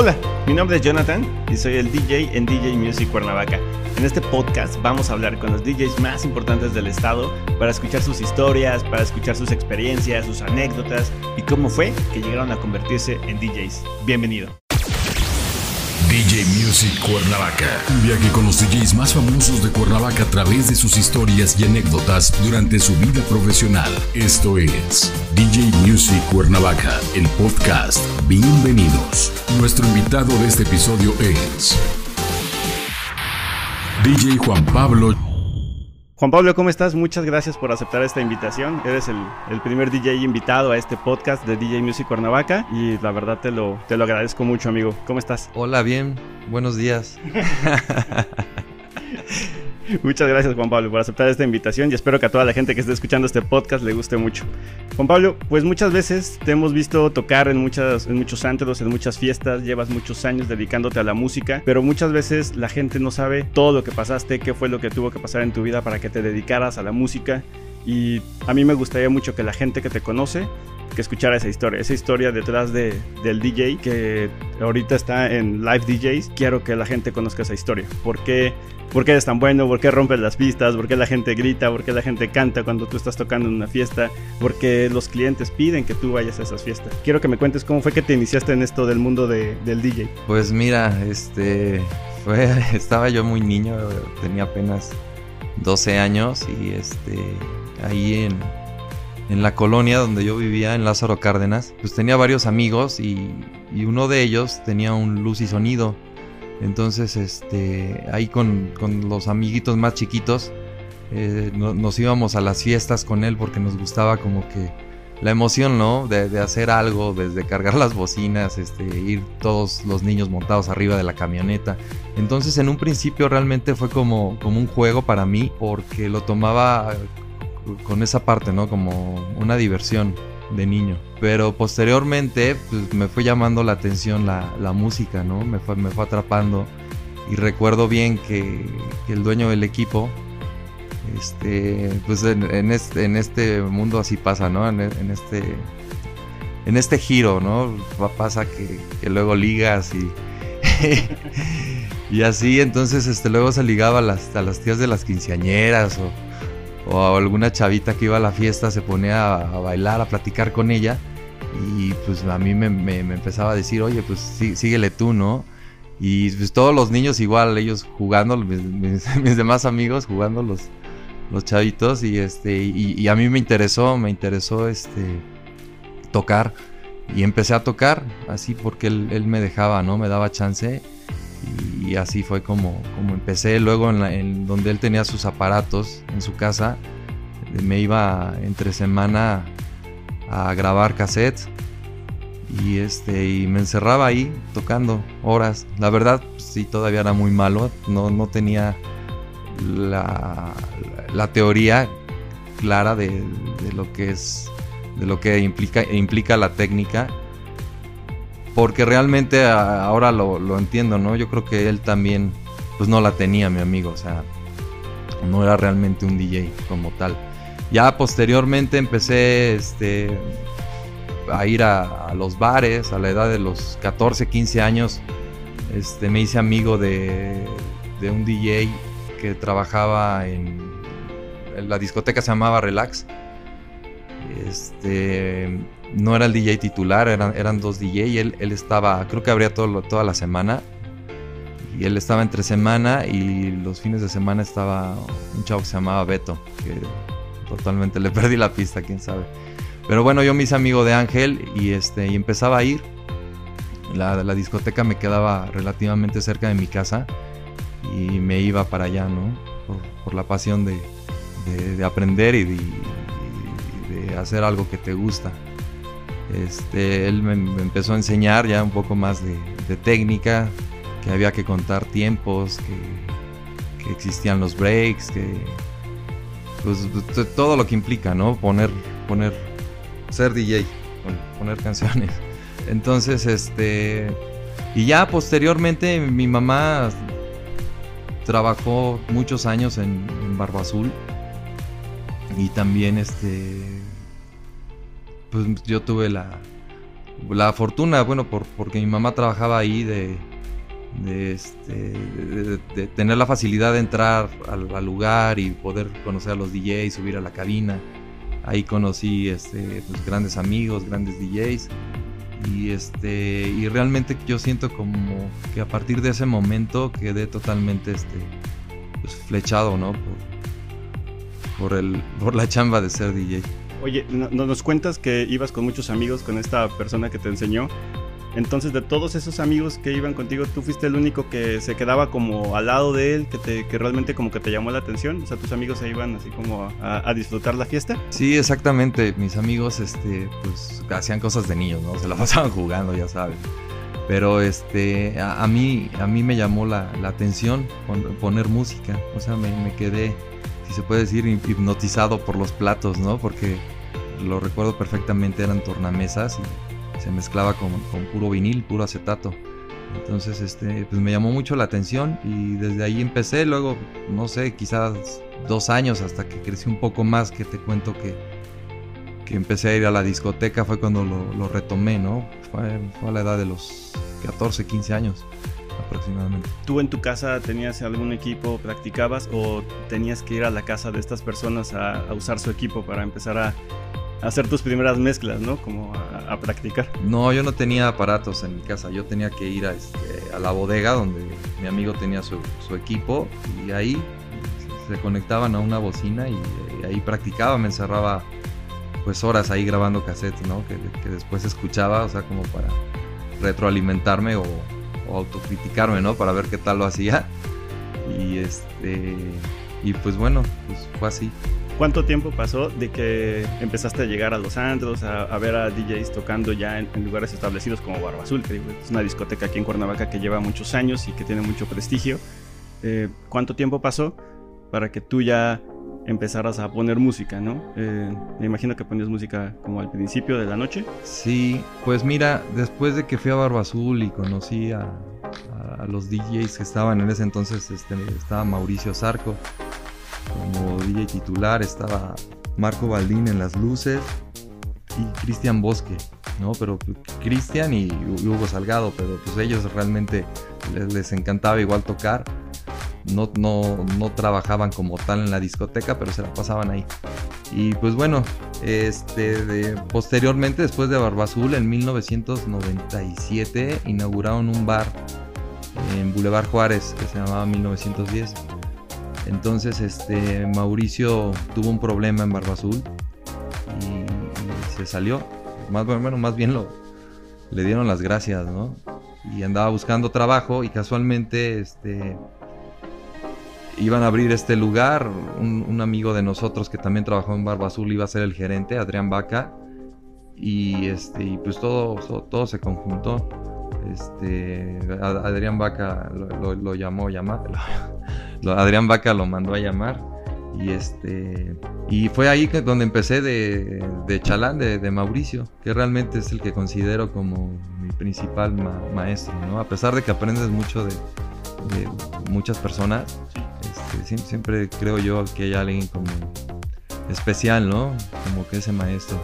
Hola, mi nombre es Jonathan y soy el DJ en DJ Music Cuernavaca. En este podcast vamos a hablar con los DJs más importantes del estado para escuchar sus historias, para escuchar sus experiencias, sus anécdotas y cómo fue que llegaron a convertirse en DJs. Bienvenido. DJ Music Cuernavaca. Un viaje con los DJs más famosos de Cuernavaca a través de sus historias y anécdotas durante su vida profesional. Esto es DJ Music Cuernavaca, el podcast. Bienvenidos. Nuestro invitado de este episodio es DJ Juan Pablo Juan Pablo, ¿cómo estás? Muchas gracias por aceptar esta invitación. Eres el, primer DJ invitado a este podcast de DJ Music Cuernavaca y la verdad te lo, te lo agradezco mucho, amigo. ¿Cómo estás? Hola, bien. Buenos días. Muchas gracias Juan Pablo por aceptar esta invitación y espero que a toda la gente que esté escuchando este podcast le guste mucho. Juan Pablo, pues muchas veces te hemos visto tocar en, muchas, en muchos antros, en muchas fiestas, llevas muchos años dedicándote a la música, pero muchas veces la gente no sabe todo lo que pasaste, qué fue lo que tuvo que pasar en tu vida para que te dedicaras a la música y a mí me gustaría mucho que la gente que te conoce que escuchara esa historia, esa historia detrás de, del DJ que ahorita está en Live DJs. Quiero que la gente conozca esa historia. ¿Por qué, ¿Por qué eres tan bueno? ¿Por qué rompes las pistas? ¿Por qué la gente grita? ¿Por qué la gente canta cuando tú estás tocando en una fiesta? ¿Por qué los clientes piden que tú vayas a esas fiestas? Quiero que me cuentes cómo fue que te iniciaste en esto del mundo de, del DJ. Pues mira, este, fue, estaba yo muy niño, tenía apenas 12 años y este, ahí en en la colonia donde yo vivía, en Lázaro Cárdenas, pues tenía varios amigos y, uno de ellos tenía un luz y sonido. Entonces, este, ahí con, los amiguitos más chiquitos, eh, nos íbamos a las fiestas con él porque nos gustaba como que la emoción, ¿no? De, hacer algo, desde cargar las bocinas, este, ir todos los niños montados arriba de la camioneta. Entonces, en un principio realmente fue como, como un juego para mí porque lo tomaba con esa parte, ¿no? Como una diversión de niño. Pero posteriormente pues, me fue llamando la atención la, música, ¿no? Me fue, me fue atrapando. Y recuerdo bien que, el dueño del equipo, este, pues en, este, en este mundo así pasa, ¿no? En, este, en este giro, ¿no? Pasa que, que luego ligas y... y así, entonces este, luego se ligaba a las, a las tías de las quinceañeras o o alguna chavita que iba a la fiesta se ponía a, bailar, a platicar con ella y pues a mí me, empezaba a decir, oye, pues síguele tú, ¿no? Y pues todos los niños igual, ellos jugando, mis, demás amigos jugando los, los chavitos y este y, a mí me interesó, me interesó este tocar y empecé a tocar así porque él, él me dejaba, ¿no? Me daba chance y así fue como, como empecé. Luego en, donde él tenía sus aparatos en su casa, me iba entre semana a grabar cassettes y este y me encerraba ahí tocando horas. La verdad sí todavía era muy malo, no, no tenía la, la, teoría clara de, de, lo que es de lo que implica, implica la técnica porque realmente ahora lo, entiendo, ¿no? Yo creo que él también, pues no la tenía, mi amigo, o sea, no era realmente un DJ como tal. Ya posteriormente empecé este, a ir a, los bares a la edad de los 14, 15 años. Este, me hice amigo de, de un DJ que trabajaba en, en, la discoteca, se llamaba Relax. Este, no era el DJ titular, eran, eran dos DJ y él, él estaba, creo que abría todo, toda la semana. Y él estaba entre semana y los fines de semana estaba un chavo que se llamaba Beto, que totalmente le perdí la pista, quién sabe. Pero bueno, yo me hice amigo de Ángel y, este, y empezaba a ir. La, la discoteca me quedaba relativamente cerca de mi casa y me iba para allá, ¿no? Por, la pasión de, de, aprender y de hacer algo que te gusta. Este, él me, empezó a enseñar ya un poco más de, técnica, que había que contar tiempos, que, existían los breaks, que pues, todo lo que implica, ¿no? Poner, poner, ser DJ, poner canciones. Entonces, este, y ya posteriormente mi mamá trabajó muchos años en, en Barba Azul y también este pues yo tuve la, la fortuna, bueno, por, porque mi mamá trabajaba ahí de, este, tener la facilidad de entrar al, lugar y poder conocer a los DJs, subir a la cabina. Ahí conocí este, pues, grandes amigos, grandes DJs. Y, este, y realmente yo siento como que a partir de ese momento quedé totalmente este, pues, flechado ¿no? por, el, por la chamba de ser DJ. Oye, nos cuentas que ibas con muchos amigos, con esta persona que te enseñó. Entonces, de todos esos amigos que iban contigo, tú fuiste el único que se quedaba como al lado de él, que, te, que realmente como que te llamó la atención. O sea, tus amigos se iban así como a, disfrutar la fiesta. Sí, exactamente. Mis amigos, este, pues hacían cosas de niños, ¿no? Se la pasaban jugando, ya sabes. Pero este, a, mí, a mí me llamó la, atención poner música. O sea, me, me quedé se puede decir, hipnotizado por los platos, ¿no? Porque lo recuerdo perfectamente, eran tornamesas y se mezclaba con, puro vinil, puro acetato. Entonces, este, pues me llamó mucho la atención y desde ahí empecé, luego, no sé, quizás dos años hasta que crecí un poco más, que te cuento que, que empecé a ir a la discoteca, fue cuando lo, retomé, ¿no? Fue, fue a la edad de los 14, 15 años aproximadamente. ¿Tú en tu casa tenías algún equipo, practicabas o tenías que ir a la casa de estas personas a, usar su equipo para empezar a, hacer tus primeras mezclas, ¿no? Como a, practicar. No, yo no tenía aparatos en mi casa, yo tenía que ir a, este, la bodega donde mi amigo tenía su, equipo y ahí se conectaban a una bocina y, ahí practicaba, me encerraba pues horas ahí grabando cassettes, ¿no? Que, que después escuchaba, o sea, como para retroalimentarme o, autocriticarme, ¿no? Para ver qué tal lo hacía. Y este y pues bueno, pues fue así. ¿Cuánto tiempo pasó de que empezaste a llegar a los antros, a, ver a DJs tocando ya en, lugares establecidos como Barba Azul, que es una discoteca aquí en Cuernavaca que lleva muchos años y que tiene mucho prestigio? Eh, ¿Cuánto tiempo pasó para que tú ya empezaras a poner música, ¿no? Eh, me imagino que ponías música como al principio de la noche. Sí, pues mira, después de que fui a Barba Azul y conocí a, los DJs que estaban en ese entonces, este, estaba Mauricio Zarco como DJ titular, estaba Marco Baldín en las luces y Cristian Bosque, ¿no? Pero Cristian y Hugo Salgado, pero pues ellos realmente les encantaba igual tocar no, no, trabajaban como tal en la discoteca, pero se la pasaban ahí. Y pues bueno, este, posteriormente, después de Barba Azul, en 1997, inauguraron un bar en Boulevard Juárez que se llamaba 1910. Entonces, este, Mauricio tuvo un problema en Barba Azul y, se salió. Más, bueno, más bien lo, le dieron las gracias, ¿no? Y andaba buscando trabajo y casualmente, este, iban a abrir este lugar. Un, amigo de nosotros que también trabajó en Barba Azul iba a ser el gerente, Adrián Vaca. Y, este, y pues todo, todo, se conjuntó. Este, Adrián Vaca lo, llamó llamar. Adrián Vaca lo mandó a llamar. Y este y fue ahí que, donde empecé de, de chalán, de, Mauricio, que realmente es el que considero como mi principal maestro, ¿no? A pesar de que aprendes mucho de, de muchas personas, siempre, creo yo que hay alguien como especial, ¿no? Como que ese maestro.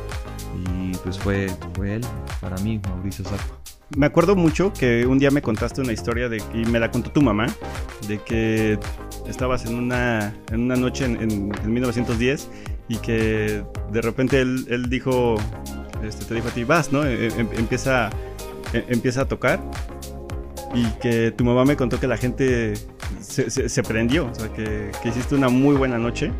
Y pues fue, fue él, para mí, Mauricio Sarco. Me acuerdo mucho que un día me contaste una historia de, y me la contó tu mamá, de que estabas en una, en una noche en, 1910 y que de repente él, dijo, este, te dijo a ti, vas, ¿no? E, e, empieza, e, empieza a tocar y que tu mamá me contó que la gente se, prendió, o sea, que, hiciste una muy buena noche.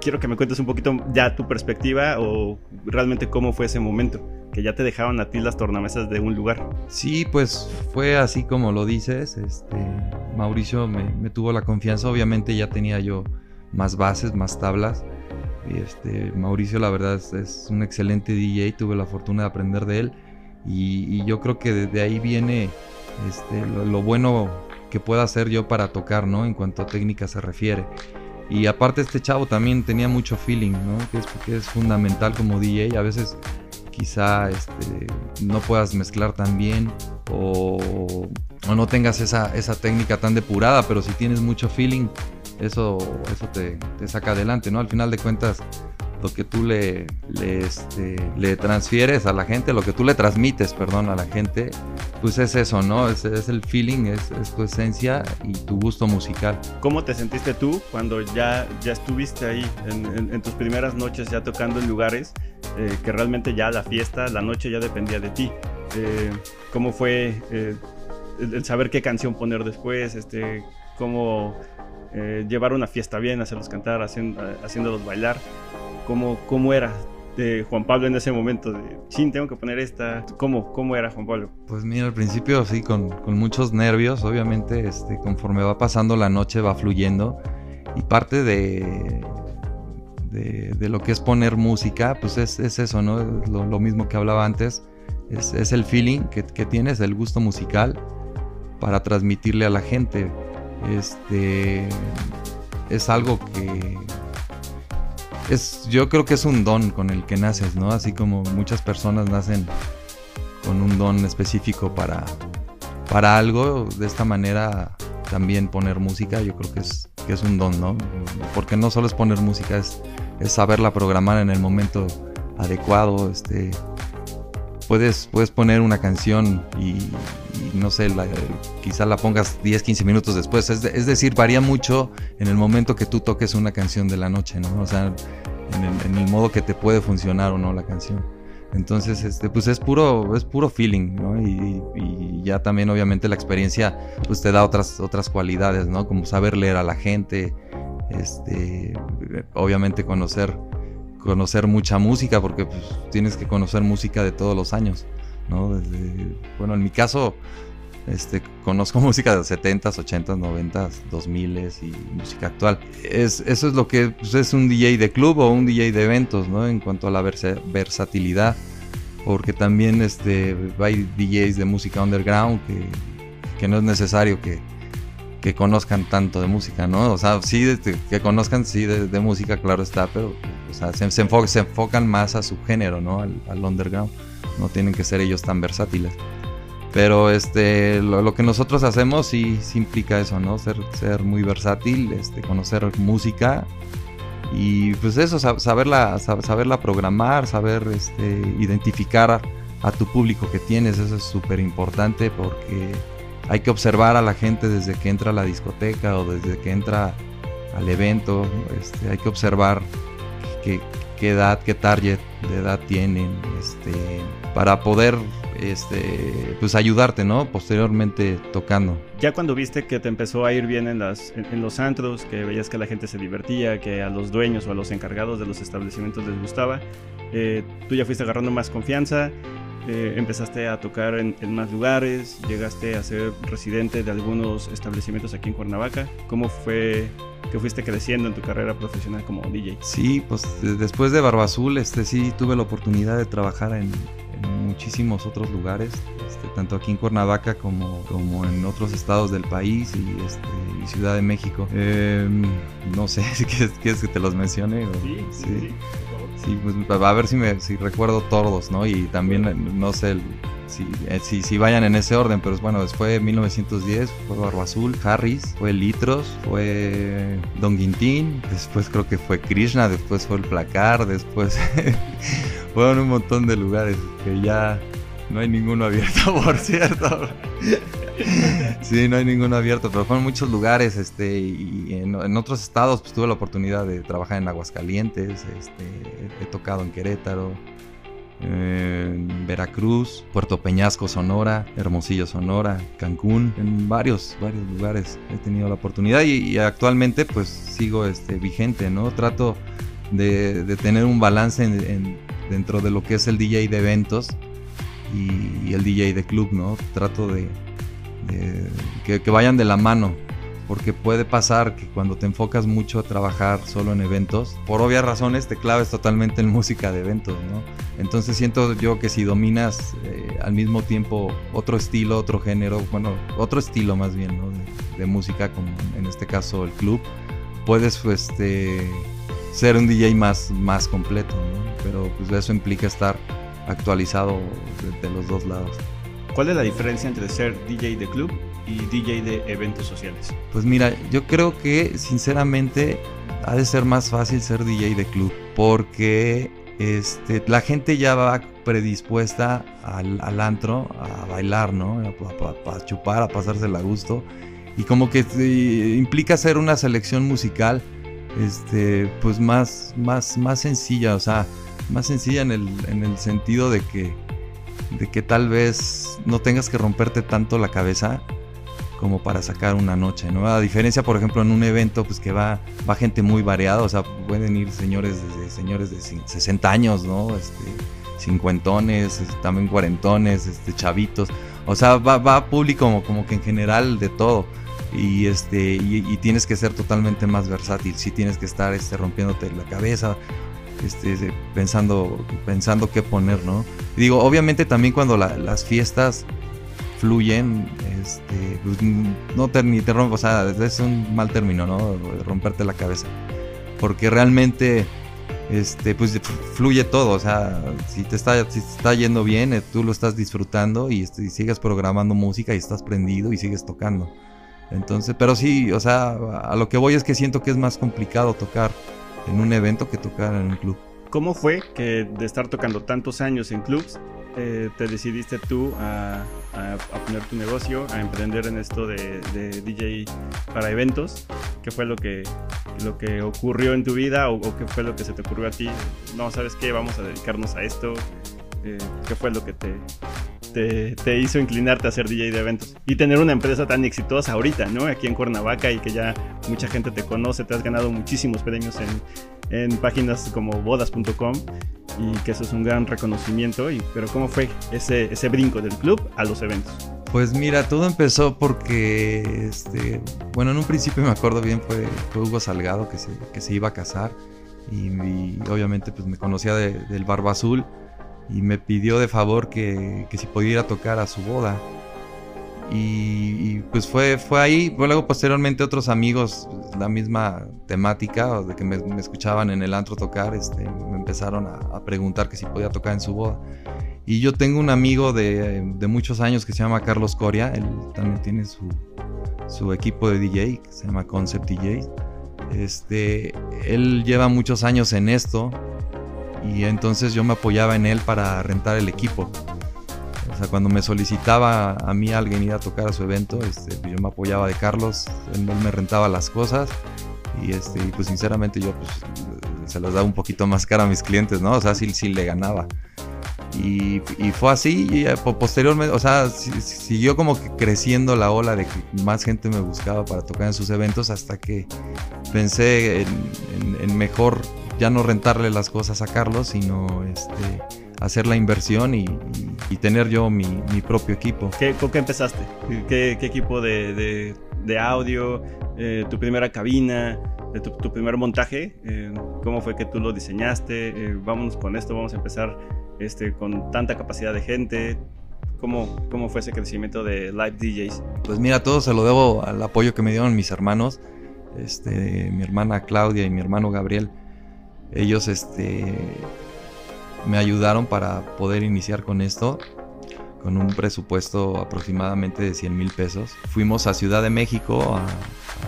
quiero que me cuentes un poquito ya tu perspectiva o realmente cómo fue ese momento, que ya te dejaban a ti las tornamesas de un lugar. Sí, pues fue así como lo dices. Este, Mauricio me, tuvo la confianza, obviamente ya tenía yo más bases, más tablas. Este, Mauricio la verdad es, un excelente DJ, tuve la fortuna de aprender de él y, yo creo que desde ahí viene este, lo, bueno que pueda hacer yo para tocar, ¿no? En cuanto a técnica se refiere. Y aparte este chavo también tenía mucho feeling, ¿no? Que es, que es fundamental como DJ. A veces quizá este, no puedas mezclar tan bien o, no tengas esa, esa, técnica tan depurada, pero si tienes mucho feeling, eso, eso te, te, saca adelante, ¿no? Al final de cuentas, lo que tú le, le, este, le transfieres a la gente, lo que tú le transmites, perdón, a la gente, pues es eso, ¿no? Es, es el feeling, es, es, tu esencia y tu gusto musical. ¿Cómo te sentiste tú cuando ya, ya estuviste ahí en, en, tus primeras noches ya tocando en lugares eh, que realmente ya la fiesta, la noche ya dependía de ti? Eh, ¿Cómo fue eh, el, saber qué canción poner después? Este, ¿Cómo eh, llevar una fiesta bien, hacerlos cantar, haciendo, haciéndolos bailar? ¿Cómo, cómo era de Juan Pablo en ese momento? De, sí, tengo que poner esta. ¿Cómo, cómo era Juan Pablo? Pues mira, al principio sí, con, con muchos nervios, obviamente, este, conforme va pasando la noche va fluyendo y parte de, de, de lo que es poner música, pues es, es eso, ¿no? Lo, lo, mismo que hablaba antes, es, es el feeling que, que, tienes, el gusto musical para transmitirle a la gente. Este es algo que es, yo creo que es un don con el que naces, ¿no? Así como muchas personas nacen con un don específico para, para algo, de esta manera también poner música, yo creo que es, que es un don, ¿no? Porque no solo es poner música, es, es saberla programar en el momento adecuado, este, puedes, puedes poner una canción y, no sé, la, quizá la pongas 10, 15 minutos después. Es, es, decir, varía mucho en el momento que tú toques una canción de la noche, ¿no? O sea, en el, modo que te puede funcionar o no la canción. Entonces, este, pues es puro, es puro feeling, ¿no? Y, y, ya también, obviamente, la experiencia, pues te da otras, otras cualidades, ¿no? Como saber leer a la gente, este, obviamente conocer conocer mucha música porque pues, tienes que conocer música de todos los años, ¿no? Bueno, en mi caso, este, conozco música de los 70s, 80s, 90s, 2000s y música actual. Es, eso es lo que pues, es un DJ de club o un DJ de eventos, ¿no? En cuanto a la versa, versatilidad, porque también este, hay DJs de música underground que, que no es necesario que, que conozcan tanto de música, ¿no? O sea, sí, de, que conozcan, sí, de, música, claro está, pero o sea, se, se, se, enfocan más a su género, ¿no? Al, underground. No tienen que ser ellos tan versátiles. Pero este, lo, que nosotros hacemos sí, sí, implica eso, ¿no? Ser, ser muy versátil, este, conocer música y pues eso, saberla, saberla programar, saber este, identificar a, a tu público que tienes, eso es súper importante porque hay que observar a la gente desde que entra a la discoteca o desde que entra al evento, este, hay que observar qué, qué, edad, qué target de edad tienen, este, para poder este, pues ayudarte, ¿no? Posteriormente tocando. Ya cuando viste que te empezó a ir bien en, las, en, en, los antros, que veías que la gente se divertía, que a los dueños o a los encargados de los establecimientos les gustaba, eh, tú ya fuiste agarrando más confianza, eh, empezaste a tocar en, en, más lugares, llegaste a ser residente de algunos establecimientos aquí en Cuernavaca. ¿Cómo fue que fuiste creciendo en tu carrera profesional como DJ? Sí, pues después de Barba Azul, este, sí tuve la oportunidad de trabajar en, en muchísimos otros lugares, este, tanto aquí en Cuernavaca como, como en otros estados del país y, este, y Ciudad de México. Eh, no sé si quieres, quieres, que te los mencione. Sí, sí. sí. Sí, pues a ver si me si recuerdo todos, ¿no? Y también, no sé si, si, si, vayan en ese orden, pero bueno, de 1910 fue Barba Azul, Harris, fue Litros, fue Don Guintín, después creo que fue Krishna, después fue el Placar, después fueron un montón de lugares que ya no hay ninguno abierto, por cierto. sí, no hay ninguno abierto, pero fueron muchos lugares, este, y en, otros estados pues tuve la oportunidad de trabajar en Aguascalientes, este, he tocado en Querétaro, en Veracruz, Puerto Peñasco, Sonora, Hermosillo, Sonora, Cancún, en varios, varios lugares he tenido la oportunidad y, actualmente pues sigo este, vigente, ¿no? Trato de, tener un balance en, en, dentro de lo que es el DJ de eventos y, y el DJ de club, ¿no? Trato de, que, vayan de la mano. Porque puede pasar que cuando te enfocas mucho a trabajar solo en eventos, por obvias razones te claves totalmente en música de eventos, ¿no? Entonces siento yo que si dominas eh, al mismo tiempo otro estilo, otro género, bueno, otro estilo más bien, ¿no? De, música, como en este caso el club, puedes este, ser un DJ más, más completo. Pero pues eso implica estar actualizado de, de los dos lados. ¿Cuál es la diferencia entre ser DJ de club y DJ de eventos sociales? Pues mira, yo creo que sinceramente ha de ser más fácil ser DJ de club. porque este, la gente ya va predispuesta al, antro a bailar, ¿no? A, chupar, a pasársela a gusto. Y como que eh, implica hacer una selección musical este, pues más, más, más sencilla, o sea, más sencilla en el, en el sentido de que, de que tal vez no tengas que romperte tanto la cabeza como para sacar una noche, ¿no? A diferencia, por ejemplo, en un evento, pues que va, va gente muy variada, o sea, pueden ir señores de señores de 60 años, ¿no? Este, cincuentones, este, también cuarentones, este, chavitos, o sea, va, va público como, como que en general de todo. Y, este, y, tienes que ser totalmente más versátil, sí tienes que estar este, rompiéndote la cabeza, este, pensando, pensando qué poner, ¿no? digo, obviamente también cuando las fiestas fluyen, este, pues, no te, ni te rompes, o sea, es un mal término, ¿no? Romperte la cabeza. Porque realmente, este, pues fluye todo, o sea, si te está, si está yendo bien, eh, tú lo estás disfrutando y, este, y sigues programando música y estás prendido y sigues tocando. Entonces, pero sí, o sea, a lo que voy es que siento que es más complicado tocar en un evento que tocar en un club. ¿Cómo fue que de estar tocando tantos años en clubs eh, te decidiste tú a, poner tu negocio, a emprender en esto de, DJ para eventos? ¿Qué fue lo que, lo que ocurrió en tu vida o, qué fue lo que se te ocurrió a ti? No, ¿sabes qué? Vamos a dedicarnos a esto. Eh, ¿Qué fue lo que te, te, te, hizo inclinarte a ser DJ de eventos? Y tener una empresa tan exitosa ahorita, ¿no? Aquí en Cuernavaca y que ya mucha gente te conoce, te has ganado muchísimos premios en, en páginas como bodas.com y que eso es un gran reconocimiento. Y, pero ¿cómo fue ese, ese brinco del club a los eventos? Pues mira, todo empezó porque, este, bueno, en un principio me acuerdo bien, fue, Hugo Salgado que se, que se iba a casar y, obviamente pues me conocía del Barba Azul y me pidió de favor que, que si podía ir a tocar a su boda. Y, pues fue, fue ahí. Luego, posteriormente, otros amigos, la misma temática, de que me, escuchaban en el antro tocar, este, me empezaron a, preguntar que si podía tocar en su boda. Y yo tengo un amigo de, muchos años que se llama Carlos Coria, él también tiene su, equipo de DJ, que se llama Concept DJ. Este, él lleva muchos años en esto y entonces yo me apoyaba en él para rentar el equipo. Sea, cuando me solicitaba a mí alguien ir a tocar a su evento, este, yo me apoyaba de Carlos, él me rentaba las cosas y este, pues sinceramente yo pues, se las daba un poquito más cara a mis clientes, ¿no? O sea, sí, sí le ganaba. Y, fue así, y posteriormente, o sea, siguió como que creciendo la ola de que más gente me buscaba para tocar en sus eventos hasta que pensé en, mejor ya no rentarle las cosas a Carlos, sino este, hacer la inversión y, tener yo mi, propio equipo. ¿Qué, ¿Con qué empezaste? ¿Qué, equipo de, audio? Eh, ¿Tu primera cabina? Eh, tu, primer montaje? Eh, ¿Cómo fue que tú lo diseñaste? vámonos con esto, vamos a empezar este, con tanta capacidad de gente. ¿Cómo, ¿Cómo fue ese crecimiento de Live DJs? Pues mira, todo se lo debo al apoyo que me dieron mis hermanos, este, mi hermana Claudia y mi hermano Gabriel. Ellos este, me ayudaron para poder iniciar con esto con un presupuesto aproximadamente de 100 mil pesos. Fuimos a Ciudad de México,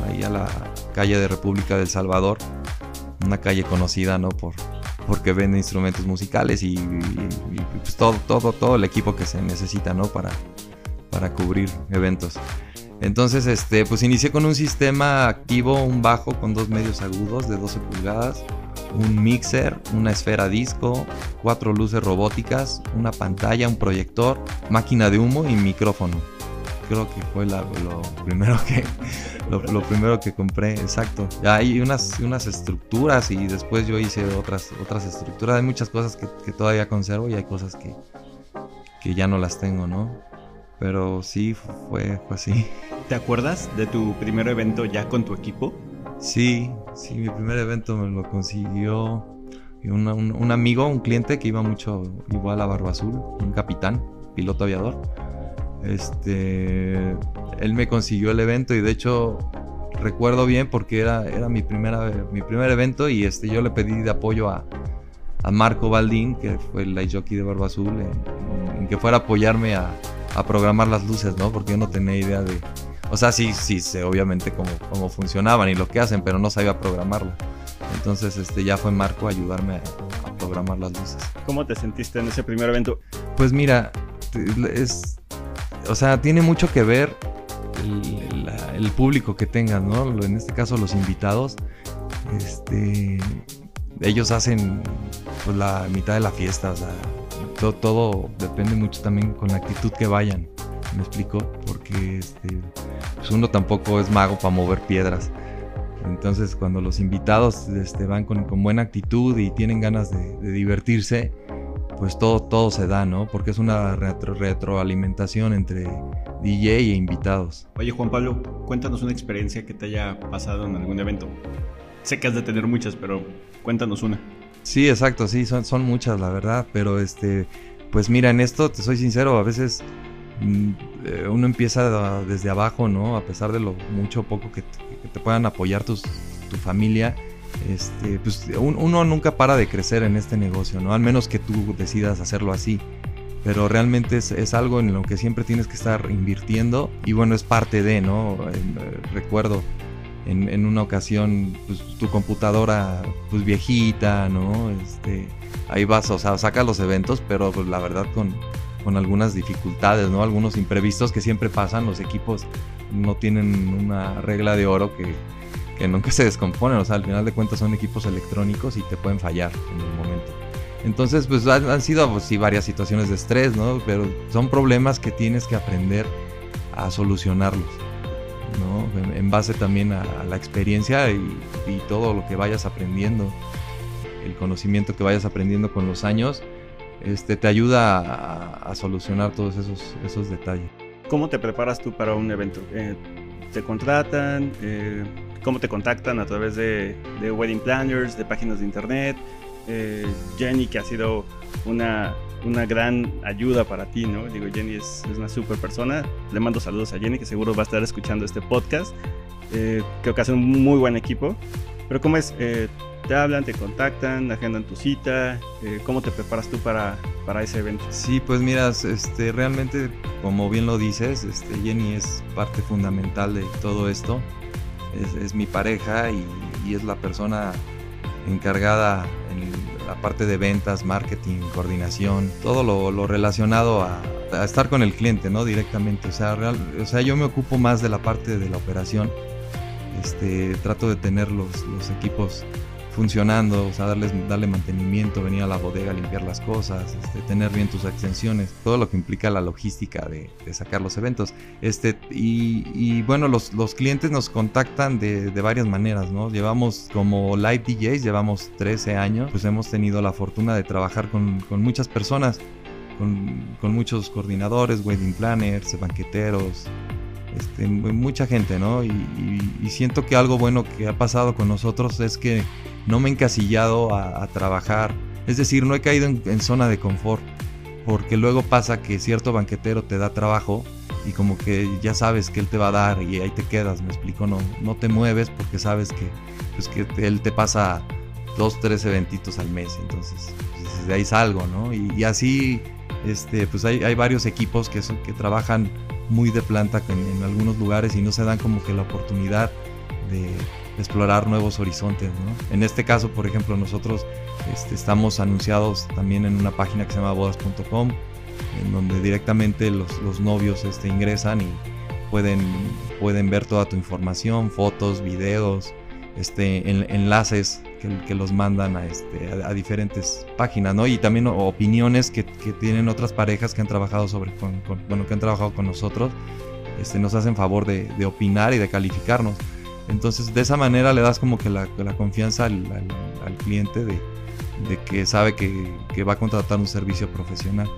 ahí a la calle de República del Salvador, una calle conocida ¿no? por, porque vende instrumentos musicales y, pues todo, todo, todo el equipo que se necesita ¿no? para, para cubrir eventos. Entonces, este, pues inicié con un sistema activo, un bajo con dos medios agudos de 12 pulgadas, un mixer, una esfera disco, cuatro luces robóticas, una pantalla, un proyector, máquina de humo y micrófono. Creo que fue lo primero que lo, primero que compré, exacto. Ya hay unas, unas estructuras y después yo hice otras, otras estructuras. Hay muchas cosas que, todavía conservo y hay cosas que, que ya no las tengo, ¿no? Pero sí, fue, fue así. ¿Te acuerdas de tu primer evento ya con tu equipo? Sí, sí, mi primer evento me lo consiguió un, amigo, un cliente que iba mucho igual a Barba Azul, un capitán, piloto aviador. Este, él me consiguió el evento y de hecho recuerdo bien porque era, era mi, primera, mi primer evento y este, yo le pedí de apoyo a, Marco Baldín, que fue el light jockey de Barba Azul, en, que fuera a apoyarme a, a, programar las luces, ¿no? Porque yo no tenía idea de, o sea, sí, sí sé obviamente cómo, cómo funcionaban y lo que hacen, pero no sabía programarlo. Entonces este, ya fue Marco a ayudarme a, programar las luces. ¿Cómo te sentiste en ese primer evento? Pues mira, es, o sea, tiene mucho que ver el, público que tengas, ¿no? En este caso los invitados, este, ellos hacen pues, la mitad de la fiesta, o sea, todo, todo, depende mucho también con la actitud que vayan, ¿me explico? Porque este, pues uno tampoco es mago para mover piedras. Entonces cuando los invitados este, van con, buena actitud y tienen ganas de, divertirse, pues todo, todo se da, ¿no? Porque es una retroalimentación entre DJ e invitados. Oye Juan Pablo, cuéntanos una experiencia que te haya pasado en algún evento. Sé que has de tener muchas, pero cuéntanos una. Sí, exacto, sí, son, son muchas, la verdad, pero este, pues mira, en esto, te soy sincero, a veces uno empieza desde abajo, ¿no? A pesar de lo mucho o poco que, te puedan apoyar tu familia, este, pues uno nunca para de crecer en este negocio, ¿no? Al menos que tú decidas hacerlo así. Pero realmente es, algo en lo que siempre tienes que estar invirtiendo y bueno, es parte de, ¿no? Eh, recuerdo en, una ocasión pues, tu computadora pues viejita, ¿no? Este, ahí vas, o sea, sacas los eventos, pero pues, la verdad con, con algunas dificultades, ¿no? Algunos imprevistos que siempre pasan, los equipos no tienen una regla de oro que, que nunca se descomponen, o sea, al final de cuentas son equipos electrónicos y te pueden fallar en el momento. Entonces, pues han, sido pues, sí, varias situaciones de estrés, ¿no? Pero son problemas que tienes que aprender a solucionarlos. En, base también a, la experiencia y, todo lo que vayas aprendiendo, el conocimiento que vayas aprendiendo con los años, este, te ayuda a, solucionar todos esos, detalles. ¿Cómo te preparas tú para un evento? Eh, ¿Te contratan? Eh, ¿Cómo te contactan? ¿A través de, de, wedding planners, de páginas de internet? Eh, Jenny, que ha sido una una gran ayuda para ti, ¿no? Digo, Jenny es, una súper persona. Le mando saludos a Jenny, que seguro va a estar escuchando este podcast. Creo que hace un muy buen equipo. Pero ¿cómo es? Eh, te hablan, te contactan, agendan tu cita. Eh, ¿Cómo te preparas tú para, para ese evento? Sí, pues mira, este, realmente, como bien lo dices, este, Jenny es parte fundamental de todo esto. Es, mi pareja y, y es la persona encargada en la parte de ventas, marketing, coordinación, todo lo, relacionado a, estar con el cliente, ¿no? Directamente. O sea, real, o sea, yo me ocupo más de la parte de la operación. Este, trato de tener los, los equipos funcionando, o sea, darles, darle mantenimiento, venir a la bodega a limpiar las cosas, este, tener bien tus extensiones, todo lo que implica la logística de, sacar los eventos. Este, y, bueno, los, los, clientes nos contactan de, varias maneras, ¿no? Llevamos como live DJs, llevamos 13 años, pues hemos tenido la fortuna de trabajar con, muchas personas, con, muchos coordinadores, wedding planners, banqueteros, este, mucha gente, ¿no? Y, siento que algo bueno que ha pasado con nosotros es que no me he encasillado a, trabajar, es decir, no he caído en, zona de confort, porque luego pasa que cierto banquetero te da trabajo y como que ya sabes que él te va a dar y ahí te quedas, me explico, no, no te mueves porque sabes que, pues, que él te pasa dos, tres eventitos al mes, entonces pues, de ahí salgo, ¿no? Y, así, este, pues hay, hay varios equipos que, son, que trabajan muy de planta en, algunos lugares y no se dan como que la oportunidad de, explorar nuevos horizontes. En este caso, por ejemplo, nosotros este, estamos anunciados también en una página que se llama bodas.com, en donde directamente los, novios este, ingresan y pueden, pueden ver toda tu información, fotos, videos, este, enlaces que, los mandan a, este, a, diferentes páginas, ¿no? Y también opiniones que, tienen otras parejas que han trabajado sobre, con, bueno, que han trabajado con nosotros, este, nos hacen favor de, opinar y de calificarnos. Entonces, de esa manera le das como que la, confianza al, cliente de, que sabe que, va a contratar un servicio profesional.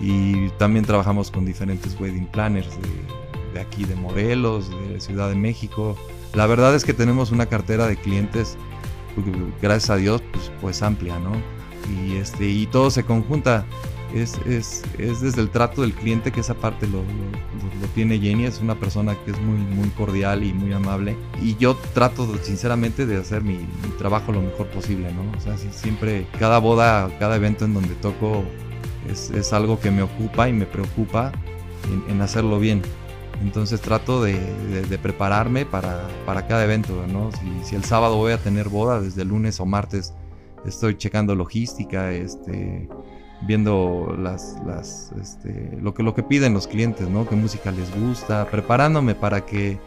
Y también trabajamos con diferentes wedding planners de, de aquí, de Morelos, de Ciudad de México. La verdad es que tenemos una cartera de clientes gracias a Dios, pues, pues amplia, ¿no? Y, este, y todo se conjunta. Es, es, es, desde el trato del cliente que esa parte lo, lo, tiene Jenny, es una persona que es muy, muy cordial y muy amable. Y yo trato sinceramente de hacer mi, trabajo lo mejor posible, ¿no? O sea, siempre, cada boda, cada evento en donde toco es, es algo que me ocupa y me preocupa en hacerlo bien. Entonces trato de, prepararme para, cada evento, ¿no? Si, el sábado voy a tener boda, desde lunes o martes estoy checando logística, este, viendo las, las, este, lo, que, lo que piden los clientes, ¿no? Qué música les gusta, preparándome para que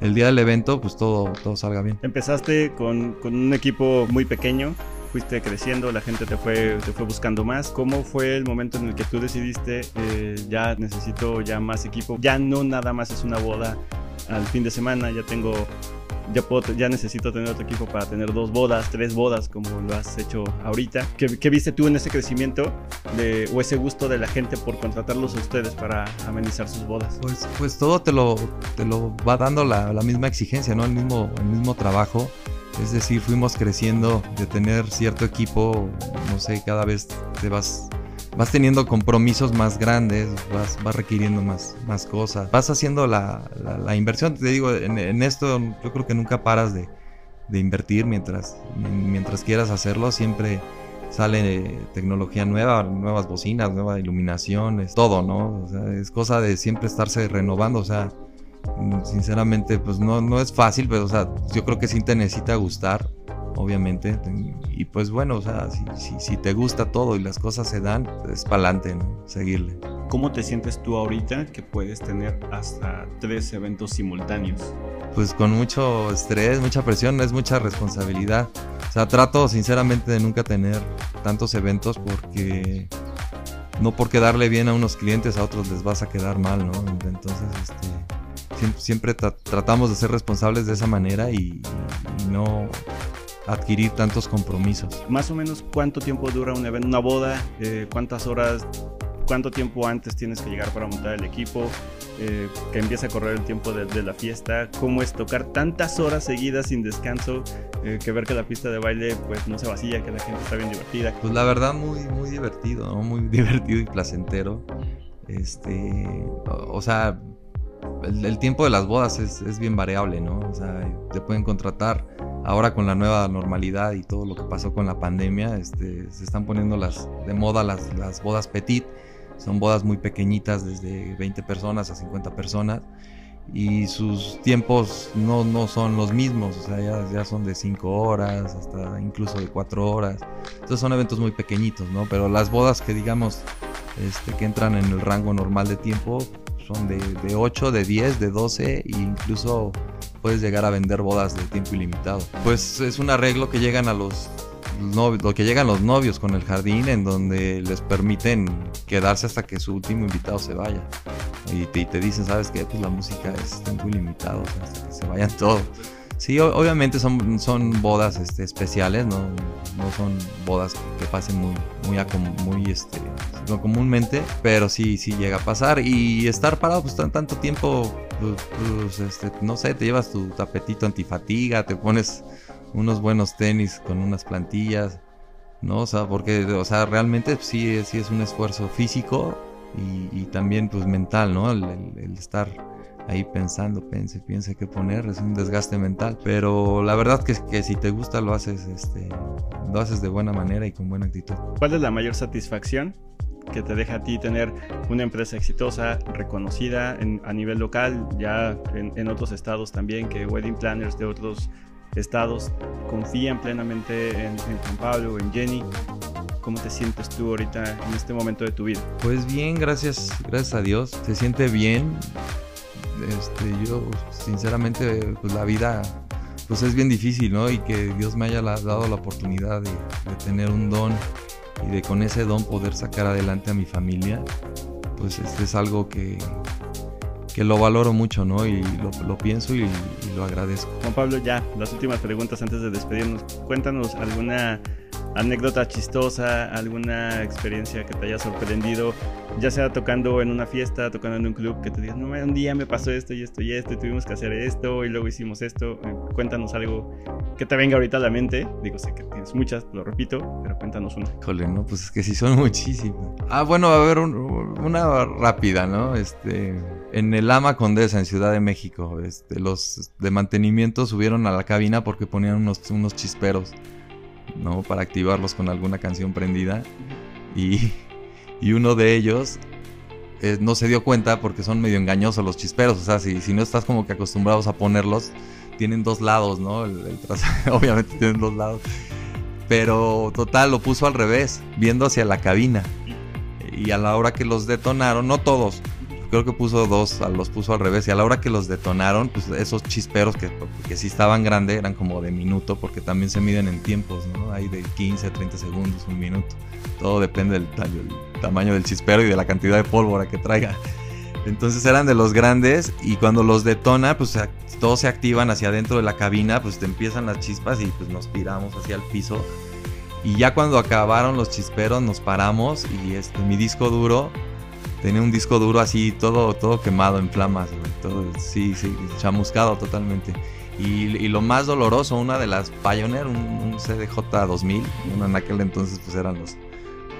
el día del evento pues todo, todo salga bien. Empezaste con un equipo muy pequeño, fuiste creciendo, la gente te fue, te fue buscando más. ¿Cómo fue el momento en el que tú decidiste, eh, ya necesito ya más equipo? Ya no nada más es una boda al fin de semana, ya tengo, ya, puedo, ya necesito tener otro equipo para tener dos bodas, tres bodas, como lo has hecho ahorita. ¿Qué, qué viste tú en ese crecimiento de, o ese gusto de la gente por contratarlos a ustedes para amenizar sus bodas? Pues, pues todo te lo, te lo va dando la, la misma exigencia, ¿no? El mismo, el mismo trabajo. Es decir, fuimos creciendo de tener cierto equipo, no sé, cada vez te vas, vas teniendo compromisos más grandes, vas, vas requiriendo más, más cosas, vas haciendo la, la, inversión. Te digo, en, esto yo creo que nunca paras de, de invertir mientras, mientras quieras hacerlo, siempre sale tecnología nueva, nuevas bocinas, nueva iluminación, es todo, ¿no? O sea, es cosa de siempre estarse renovando, o sea, sinceramente, pues no, no es fácil, pero o sea, yo creo que sí te necesita gustar, obviamente. Y pues bueno, o sea, si, si, te gusta todo y las cosas se dan, es para adelante, ¿no? Seguirle. ¿Cómo te sientes tú ahorita que puedes tener hasta tres eventos simultáneos? Pues con mucho estrés, mucha presión, es mucha responsabilidad. O sea, trato sinceramente de nunca tener tantos eventos porque no porque darle bien a unos clientes a otros les vas a quedar mal, ¿no? Entonces, este, siempre, tratamos de ser responsables de esa manera y, no adquirir tantos compromisos. Más o menos cuánto tiempo dura un evento, una boda, eh, cuántas horas, cuánto tiempo antes tienes que llegar para montar el equipo, eh, que empieza a correr el tiempo de, la fiesta, cómo es tocar tantas horas seguidas sin descanso, eh, que ver que la pista de baile pues no se vacía, que la gente está bien divertida. Pues la verdad muy, muy divertido, muy divertido y placentero. Este, o sea, el, tiempo de las bodas es, bien variable, ¿no? O sea, te pueden contratar ahora con la nueva normalidad y todo lo que pasó con la pandemia, este, se están poniendo las, de moda las, las bodas petit, son bodas muy pequeñitas, desde 20 personas a 50 personas, y sus tiempos no, no son los mismos, o sea, ya, ya son de 5 horas, hasta incluso de 4 horas, entonces son eventos muy pequeñitos, ¿no? Pero las bodas que digamos, este, que entran en el rango normal de tiempo, de, de 8, de 10, de 12 e incluso puedes llegar a vender bodas de tiempo ilimitado. Pues es un arreglo que llegan a los novios, lo que llegan los novios con el jardín en donde les permiten quedarse hasta que su último invitado se vaya. Y te, te dicen, ¿sabes qué? Pues la música es tiempo ilimitado, hasta que se vayan todos. Sí, obviamente son, son bodas este, especiales, ¿no? no son bodas que pasen muy, muy, muy este, comúnmente, pero sí, sí llega a pasar. Y estar parado pues tanto tiempo, pues, pues, este, no sé, te llevas tu tapetito antifatiga, te pones unos buenos tenis con unas plantillas, ¿no? O sea, porque, o sea, realmente sí, sí es un esfuerzo físico y, también pues mental, ¿no? el estar ahí pensando, piense, piense qué poner, es un desgaste mental. Pero la verdad que, que si te gusta lo haces, este, lo haces de buena manera y con buena actitud. ¿Cuál es la mayor satisfacción que te deja a ti tener una empresa exitosa, reconocida a nivel local, ya en, otros estados también, que wedding planners de otros estados confían plenamente en, en Juan Pablo, en Jenny? ¿Cómo te sientes tú ahorita en este momento de tu vida? Pues bien, gracias, gracias a Dios. Se siente bien este, yo sinceramente pues la vida pues es bien difícil, ¿no? Y que Dios me haya dado la oportunidad de, tener un don y de con ese don poder sacar adelante a mi familia, pues este es algo que, que lo valoro mucho, ¿no? Y lo, pienso y, y, lo agradezco. Juan Pablo, ya, las últimas preguntas antes de despedirnos. Cuéntanos alguna anécdota chistosa, alguna experiencia que te haya sorprendido, ya sea tocando en una fiesta, tocando en un club, que te digas, no, un día me pasó esto y esto y esto, y tuvimos que hacer esto, y luego hicimos esto. Eh, cuéntanos algo que te venga ahorita a la mente. Digo, sé que tienes muchas, lo repito, pero cuéntanos una. Híjole, no, pues es que sí son muchísimas. Ah, bueno, a ver, una rápida, ¿no? Este, en el Ama Condesa, en Ciudad de México, este, los de mantenimiento subieron a la cabina porque ponían unos, unos chisperos. ¿No? Para activarlos con alguna canción prendida. Y, uno de ellos eh, no se dio cuenta porque son medio engañosos los chisperos. O sea, si, si no estás como que acostumbrados a ponerlos, tienen dos lados, ¿no? El, el trasero, obviamente tienen dos lados. Pero total, lo puso al revés, viendo hacia la cabina. Y a la hora que los detonaron, no todos, creo que puso dos, los puso al revés. Y a la hora que los detonaron, pues esos chisperos que, que sí estaban grandes eran como de minuto, porque también se miden en tiempos, ¿no? Hay de 15 a 30 segundos, un minuto. Todo depende del, del tamaño del chispero y de la cantidad de pólvora que traiga. Entonces eran de los grandes y cuando los detona, pues todos se activan hacia adentro de la cabina, pues te empiezan las chispas y pues nos tiramos hacia el piso. Y ya cuando acabaron los chisperos nos paramos y este, mi disco duro, tenía un disco duro así todo, todo quemado en flamas, todo, sí, sí, chamuscado totalmente. Y, y, lo más doloroso, una de las Pioneer, un, un CDJ 2000, una en aquel entonces pues eran los,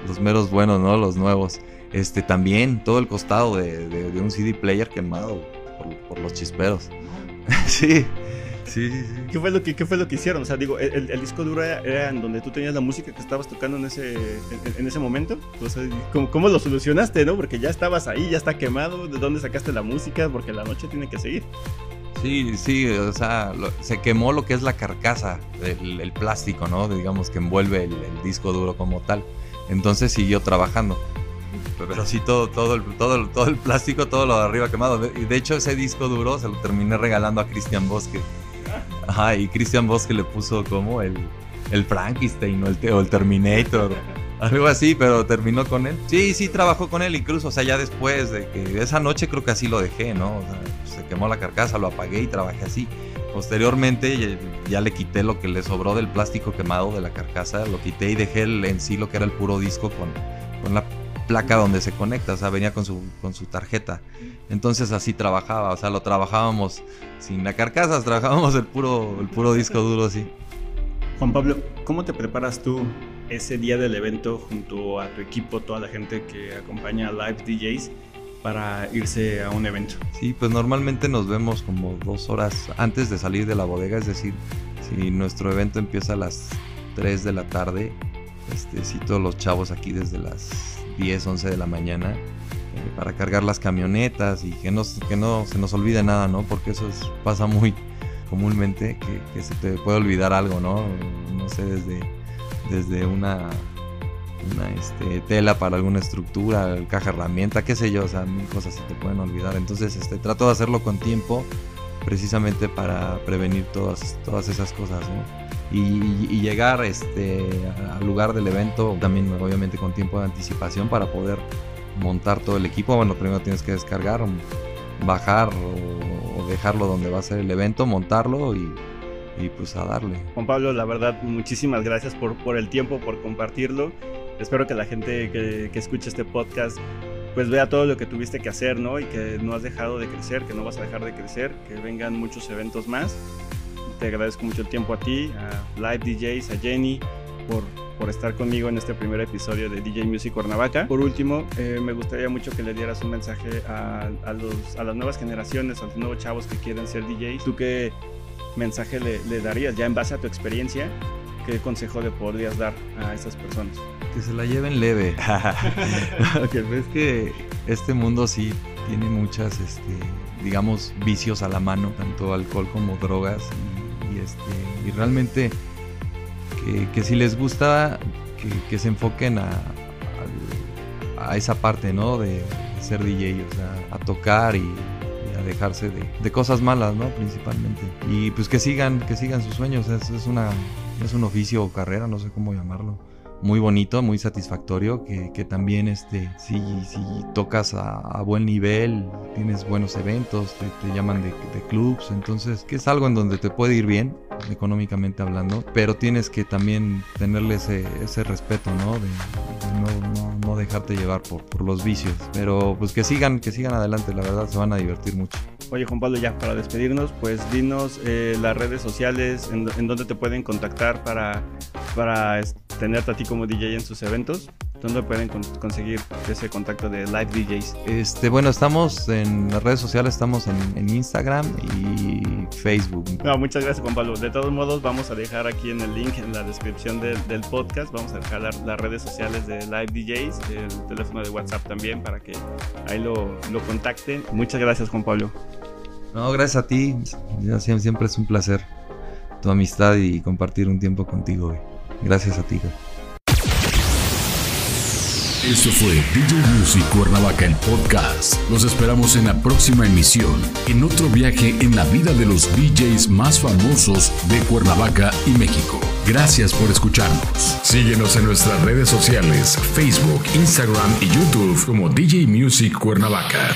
los meros buenos, ¿no? Los nuevos. Este, también todo el costado de, de, de un CD player quemado por, por los chisperos. sí. Sí, sí, sí. ¿Qué fue lo que, qué fue lo que hicieron? O sea, digo, el, el disco duro era, era, en donde tú tenías la música que estabas tocando en ese, en, en ese momento. O sea, ¿cómo, ¿cómo, lo solucionaste, no? Porque ya estabas ahí, ya está quemado. ¿De dónde sacaste la música? Porque la noche tiene que seguir. Sí, sí, o sea, lo, se quemó lo que es la carcasa, el, el plástico, ¿no? Digamos que envuelve el, el, disco duro como tal. Entonces siguió trabajando. Pero sí, todo, todo, el, todo, el, todo el plástico, todo lo de arriba quemado. Y de hecho, ese disco duro se lo terminé regalando a Cristian Bosque. Ajá, y Cristian Bosque le puso como el, el Frankenstein o el, Terminator. Algo así, pero terminó con él. Sí, sí, trabajó con él incluso, o sea, ya después de que esa noche creo que así lo dejé, ¿no? O sea, se quemó la carcasa, lo apagué y trabajé así. Posteriormente ya le quité lo que le sobró del plástico quemado de la carcasa, lo quité y dejé el, en sí lo que era el puro disco con, con la placa donde se conecta, o sea, venía con su, con su tarjeta. Entonces así trabajaba, o sea, lo trabajábamos sin la carcasa, trabajábamos el puro, el puro disco duro así. Juan Pablo, ¿cómo te preparas tú ese día del evento junto a tu equipo, toda la gente que acompaña a Live DJs para irse a un evento? Sí, pues normalmente nos vemos como dos horas antes de salir de la bodega, es decir, si nuestro evento empieza a las 3 de la tarde, este, sí, todos los chavos aquí desde las 10, 11 de la mañana eh, para cargar las camionetas y que no, que no se nos olvide nada, ¿no? Porque eso es, pasa muy comúnmente, que, que, se te puede olvidar algo, ¿no? No sé, desde, desde una, una este, tela para alguna estructura, caja herramienta, qué sé yo, o sea, mil cosas se te pueden olvidar. Entonces, este, trato de hacerlo con tiempo precisamente para prevenir todas, todas esas cosas, ¿no? Y, y, llegar este, al lugar del evento también obviamente con tiempo de anticipación para poder montar todo el equipo. Bueno, primero tienes que descargar, bajar o, o dejarlo donde va a ser el evento, montarlo y, y, pues a darle. Juan Pablo, la verdad, muchísimas gracias por, por el tiempo, por compartirlo. Espero que la gente que, que escuche este podcast pues vea todo lo que tuviste que hacer, ¿no? Y que no has dejado de crecer, que no vas a dejar de crecer, que vengan muchos eventos más te agradezco mucho el tiempo a ti, a Live DJs, a Jenny, por, por estar conmigo en este primer episodio de DJ Music Cuernavaca. Por último, eh, me gustaría mucho que le dieras un mensaje a, a, los, a las nuevas generaciones, a los nuevos chavos que quieren ser DJs. ¿Tú qué mensaje le, le darías ya en base a tu experiencia? ¿Qué consejo le podrías dar a esas personas? Que se la lleven leve. que ves que este mundo sí tiene muchas, este, digamos, vicios a la mano, tanto alcohol como drogas. Este, y realmente que, si les gusta, que, se enfoquen a, a, esa parte, ¿no? De, ser DJ, o sea, a tocar y, a dejarse de, cosas malas, ¿no? Principalmente. Y pues que sigan, que sigan sus sueños. Es, una, es un oficio o carrera, no sé cómo llamarlo muy bonito, muy satisfactorio, que, que también este, si, si tocas a, a, buen nivel, tienes buenos eventos, te, te llaman de, de, clubs, entonces que es algo en donde te puede ir bien, económicamente hablando, pero tienes que también tenerle ese, ese respeto, ¿no? De, de no, no, no, dejarte llevar por, por los vicios, pero pues que sigan, que sigan adelante, la verdad se van a divertir mucho. Oye Juan Pablo, ya para despedirnos, pues dinos eh, las redes sociales en, en donde te pueden contactar para para tenerte a ti como DJ en sus eventos? ¿Dónde pueden conseguir ese contacto de live DJs? Este, bueno, estamos en las redes sociales, estamos en, Instagram y Facebook. No, muchas gracias Juan Pablo. De todos modos, vamos a dejar aquí en el link, en la descripción del podcast, vamos a dejar las redes sociales de live DJs, el teléfono de WhatsApp también para que ahí lo, lo contacten. Muchas gracias Juan Pablo. No, gracias a ti. Siempre es un placer tu amistad y compartir un tiempo contigo. Gracias a ti. Esto fue DJ Music Cuernavaca el podcast. Los esperamos en la próxima emisión, en otro viaje en la vida de los DJs más famosos de Cuernavaca y México. Gracias por escucharnos. Síguenos en nuestras redes sociales, Facebook, Instagram y YouTube como DJ Music Cuernavaca.